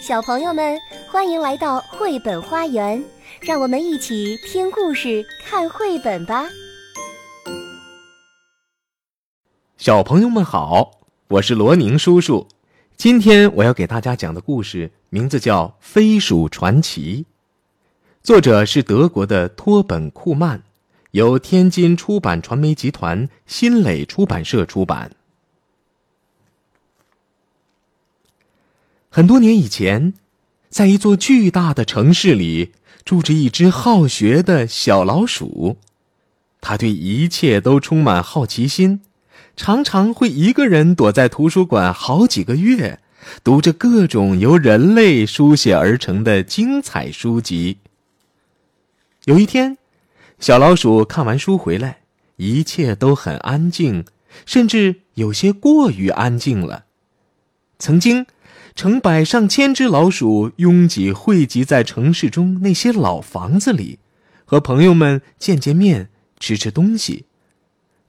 小朋友们，欢迎来到绘本花园，让我们一起听故事、看绘本吧。小朋友们好，我是罗宁叔叔。今天我要给大家讲的故事名字叫《飞鼠传奇》，作者是德国的托本·库曼，由天津出版传媒集团新蕾出版社出版。很多年以前，在一座巨大的城市里，住着一只好学的小老鼠。它对一切都充满好奇心，常常会一个人躲在图书馆好几个月，读着各种由人类书写而成的精彩书籍。有一天，小老鼠看完书回来，一切都很安静，甚至有些过于安静了。曾经。成百上千只老鼠拥挤汇集在城市中那些老房子里，和朋友们见见面、吃吃东西。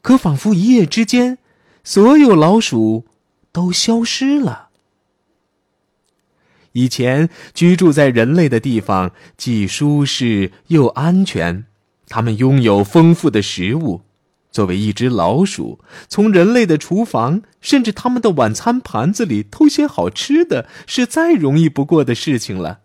可仿佛一夜之间，所有老鼠都消失了。以前居住在人类的地方既舒适又安全，它们拥有丰富的食物。作为一只老鼠，从人类的厨房，甚至他们的晚餐盘子里偷些好吃的，是再容易不过的事情了。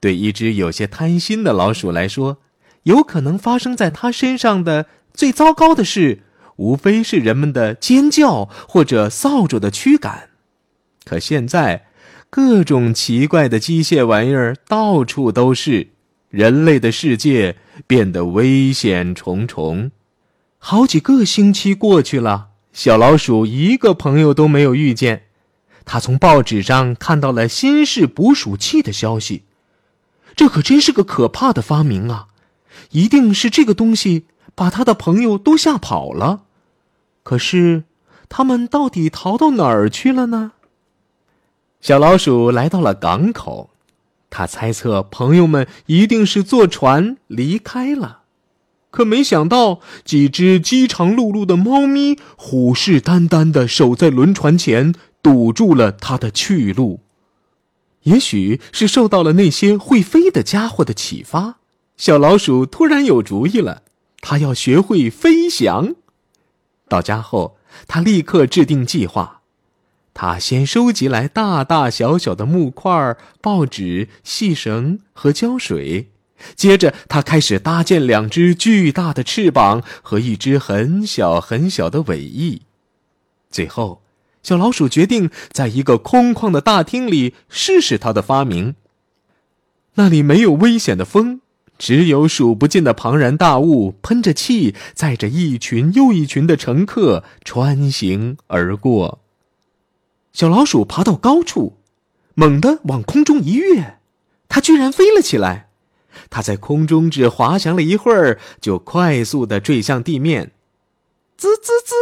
对一只有些贪心的老鼠来说，有可能发生在它身上的最糟糕的事，无非是人们的尖叫或者扫帚的驱赶。可现在，各种奇怪的机械玩意儿到处都是，人类的世界变得危险重重。好几个星期过去了，小老鼠一个朋友都没有遇见。他从报纸上看到了新式捕鼠器的消息，这可真是个可怕的发明啊！一定是这个东西把他的朋友都吓跑了。可是，他们到底逃到哪儿去了呢？小老鼠来到了港口，他猜测朋友们一定是坐船离开了。可没想到，几只饥肠辘辘的猫咪虎视眈眈的守在轮船前，堵住了它的去路。也许是受到了那些会飞的家伙的启发，小老鼠突然有主意了，它要学会飞翔。到家后，它立刻制定计划。它先收集来大大小小的木块、报纸、细绳和胶水。接着，他开始搭建两只巨大的翅膀和一只很小很小的尾翼。最后，小老鼠决定在一个空旷的大厅里试试它的发明。那里没有危险的风，只有数不尽的庞然大物喷着气，载着一群又一群的乘客穿行而过。小老鼠爬到高处，猛地往空中一跃，它居然飞了起来。它在空中只滑翔了一会儿，就快速的坠向地面。滋滋滋！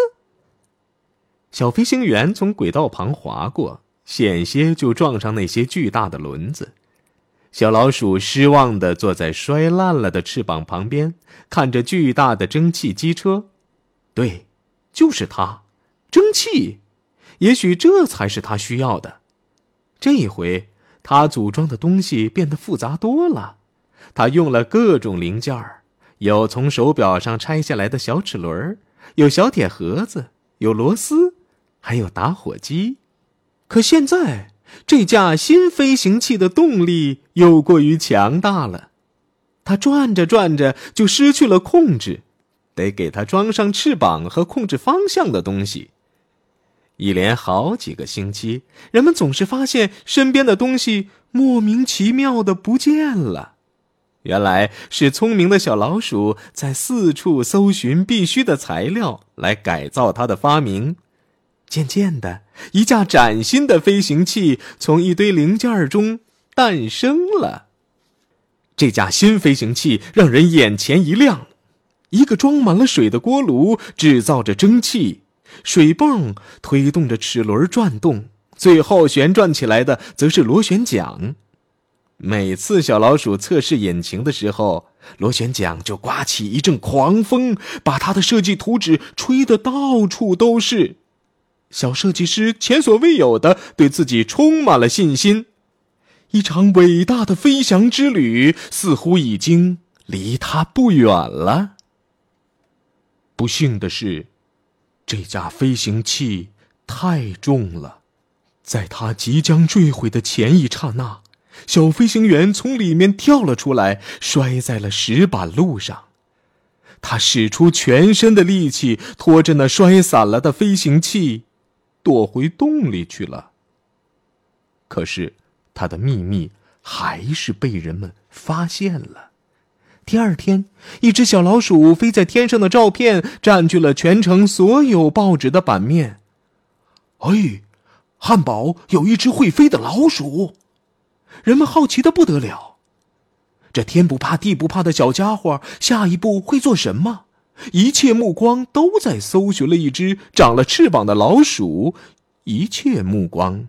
小飞行员从轨道旁滑过，险些就撞上那些巨大的轮子。小老鼠失望的坐在摔烂了的翅膀旁边，看着巨大的蒸汽机车。对，就是它，蒸汽。也许这才是它需要的。这一回，它组装的东西变得复杂多了。他用了各种零件儿，有从手表上拆下来的小齿轮，有小铁盒子，有螺丝，还有打火机。可现在，这架新飞行器的动力又过于强大了，它转着转着就失去了控制，得给它装上翅膀和控制方向的东西。一连好几个星期，人们总是发现身边的东西莫名其妙的不见了。原来是聪明的小老鼠在四处搜寻必须的材料来改造它的发明。渐渐的，一架崭新的飞行器从一堆零件中诞生了。这架新飞行器让人眼前一亮：一个装满了水的锅炉制造着蒸汽，水泵推动着齿轮转动，最后旋转起来的则是螺旋桨。每次小老鼠测试引擎的时候，螺旋桨就刮起一阵狂风，把它的设计图纸吹得到处都是。小设计师前所未有的对自己充满了信心，一场伟大的飞翔之旅似乎已经离他不远了。不幸的是，这架飞行器太重了，在它即将坠毁的前一刹那，小飞行员从里面跳了出来，摔在了石板路上。他使出全身的力气，拖着那摔散了的飞行器，躲回洞里去了。可是。他的秘密还是被人们发现了。第二天，一只小老鼠飞在天上的照片占据了全城所有报纸的版面。哎，汉堡有一只会飞的老鼠，人们好奇的不得了。这天不怕地不怕的小家伙，下一步会做什么？一切目光都在搜寻了一只长了翅膀的老鼠。一切目光。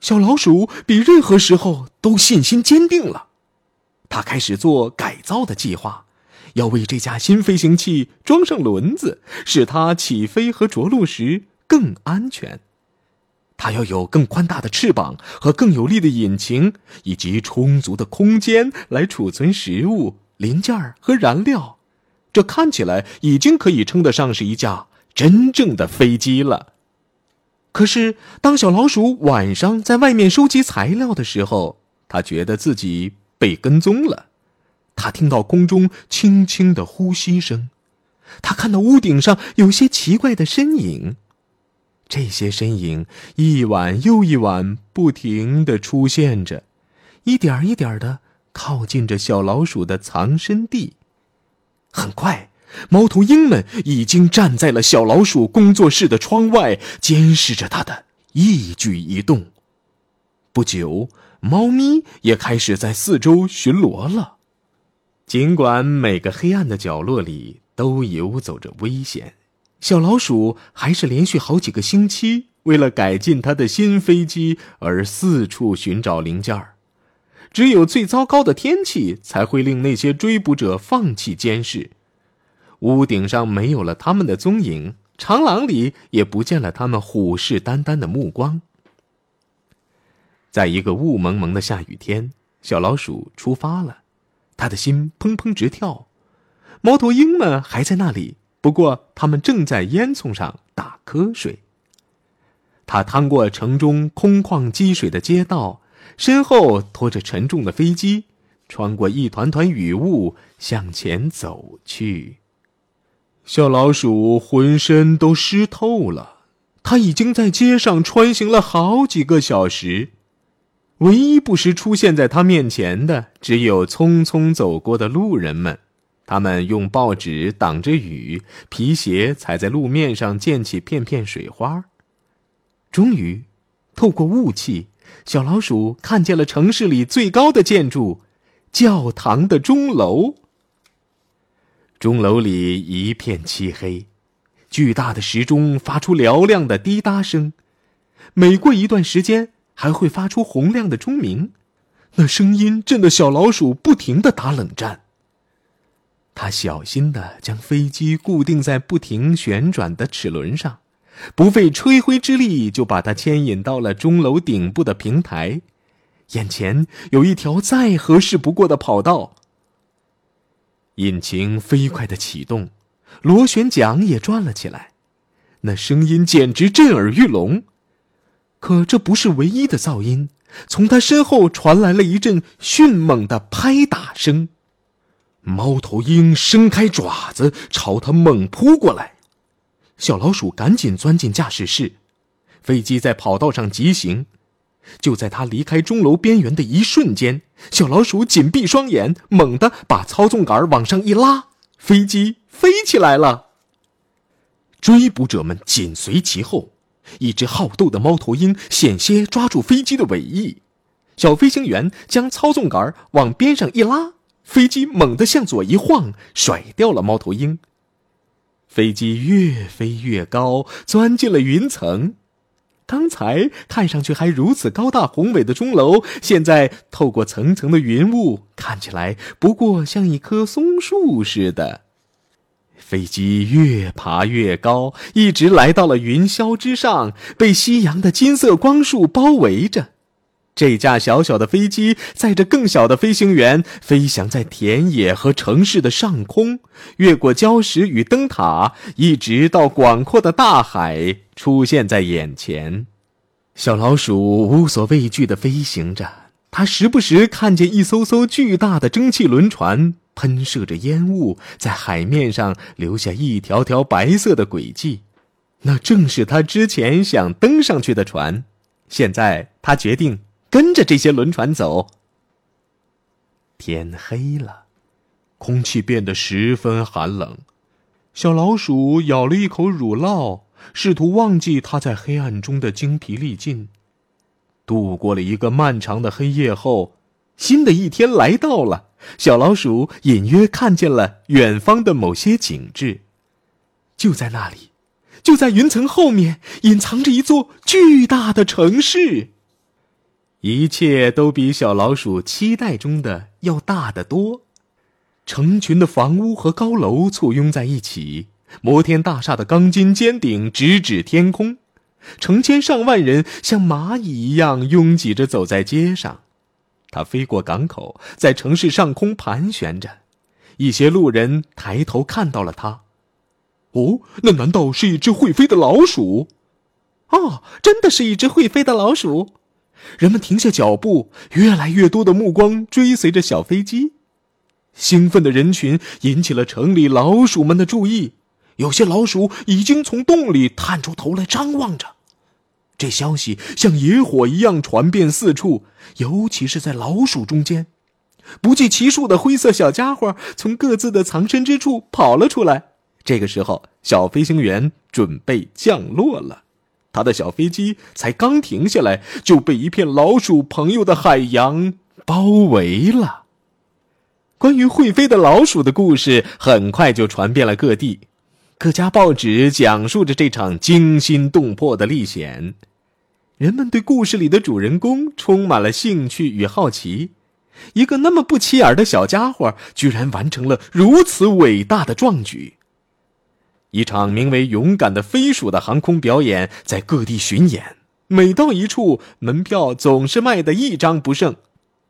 小老鼠比任何时候都信心坚定了，他开始做改造的计划，要为这架新飞行器装上轮子，使它起飞和着陆时更安全。它要有更宽大的翅膀和更有力的引擎，以及充足的空间来储存食物、零件和燃料。这看起来已经可以称得上是一架真正的飞机了。可是，当小老鼠晚上在外面收集材料的时候，它觉得自己被跟踪了。它听到空中轻轻的呼吸声，它看到屋顶上有些奇怪的身影。这些身影一晚又一晚不停的出现着，一点一点的靠近着小老鼠的藏身地。很快。猫头鹰们已经站在了小老鼠工作室的窗外，监视着它的一举一动。不久，猫咪也开始在四周巡逻了。尽管每个黑暗的角落里都游走着危险，小老鼠还是连续好几个星期为了改进它的新飞机而四处寻找零件儿。只有最糟糕的天气才会令那些追捕者放弃监视。屋顶上没有了他们的踪影，长廊里也不见了他们虎视眈眈的目光。在一个雾蒙蒙的下雨天，小老鼠出发了，他的心砰砰直跳。猫头鹰们还在那里，不过他们正在烟囱上打瞌睡。他趟过城中空旷积水的街道，身后拖着沉重的飞机，穿过一团团雨雾向前走去。小老鼠浑身都湿透了，它已经在街上穿行了好几个小时。唯一不时出现在它面前的，只有匆匆走过的路人们。他们用报纸挡着雨，皮鞋踩在路面上溅起片片水花。终于，透过雾气，小老鼠看见了城市里最高的建筑——教堂的钟楼。钟楼里一片漆黑，巨大的时钟发出嘹亮的滴答声，每过一段时间还会发出洪亮的钟鸣，那声音震得小老鼠不停的打冷战。他小心的将飞机固定在不停旋转的齿轮上，不费吹灰之力就把它牵引到了钟楼顶部的平台，眼前有一条再合适不过的跑道。引擎飞快的启动，螺旋桨也转了起来，那声音简直震耳欲聋。可这不是唯一的噪音，从他身后传来了一阵迅猛的拍打声。猫头鹰伸开爪子朝他猛扑过来，小老鼠赶紧钻进驾驶室，飞机在跑道上疾行。就在他离开钟楼边缘的一瞬间，小老鼠紧闭双眼，猛地把操纵杆往上一拉，飞机飞起来了。追捕者们紧随其后，一只好斗的猫头鹰险些抓住飞机的尾翼。小飞行员将操纵杆往边上一拉，飞机猛地向左一晃，甩掉了猫头鹰。飞机越飞越高，钻进了云层。刚才看上去还如此高大宏伟的钟楼，现在透过层层的云雾，看起来不过像一棵松树似的。飞机越爬越高，一直来到了云霄之上，被夕阳的金色光束包围着。这架小小的飞机载着更小的飞行员，飞翔在田野和城市的上空，越过礁石与灯塔，一直到广阔的大海出现在眼前。小老鼠无所畏惧地飞行着，它时不时看见一艘艘巨大的蒸汽轮船，喷射着烟雾，在海面上留下一条条白色的轨迹。那正是它之前想登上去的船。现在，它决定。跟着这些轮船走。天黑了，空气变得十分寒冷。小老鼠咬了一口乳酪，试图忘记它在黑暗中的精疲力尽。度过了一个漫长的黑夜后，新的一天来到了。小老鼠隐约看见了远方的某些景致，就在那里，就在云层后面，隐藏着一座巨大的城市。一切都比小老鼠期待中的要大得多，成群的房屋和高楼簇拥在一起，摩天大厦的钢筋尖顶直指天空，成千上万人像蚂蚁一样拥挤着走在街上。它飞过港口，在城市上空盘旋着，一些路人抬头看到了它。哦，那难道是一只会飞的老鼠？哦，真的是一只会飞的老鼠。人们停下脚步，越来越多的目光追随着小飞机。兴奋的人群引起了城里老鼠们的注意，有些老鼠已经从洞里探出头来张望着。这消息像野火一样传遍四处，尤其是在老鼠中间。不计其数的灰色小家伙从各自的藏身之处跑了出来。这个时候，小飞行员准备降落了。他的小飞机才刚停下来，就被一片老鼠朋友的海洋包围了。关于会飞的老鼠的故事很快就传遍了各地，各家报纸讲述着这场惊心动魄的历险。人们对故事里的主人公充满了兴趣与好奇。一个那么不起眼的小家伙，居然完成了如此伟大的壮举。一场名为“勇敢的飞鼠”的航空表演在各地巡演，每到一处，门票总是卖得一张不剩。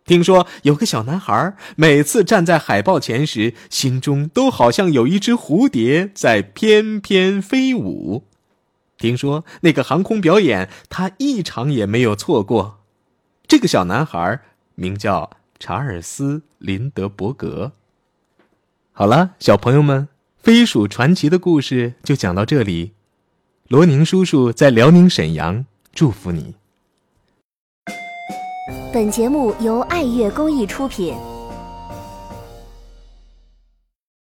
听说有个小男孩，每次站在海报前时，心中都好像有一只蝴蝶在翩翩飞舞。听说那个航空表演，他一场也没有错过。这个小男孩名叫查尔斯·林德伯格。好了，小朋友们。飞鼠传奇的故事就讲到这里，罗宁叔叔在辽宁沈阳祝福你。本节目由爱乐公益出品。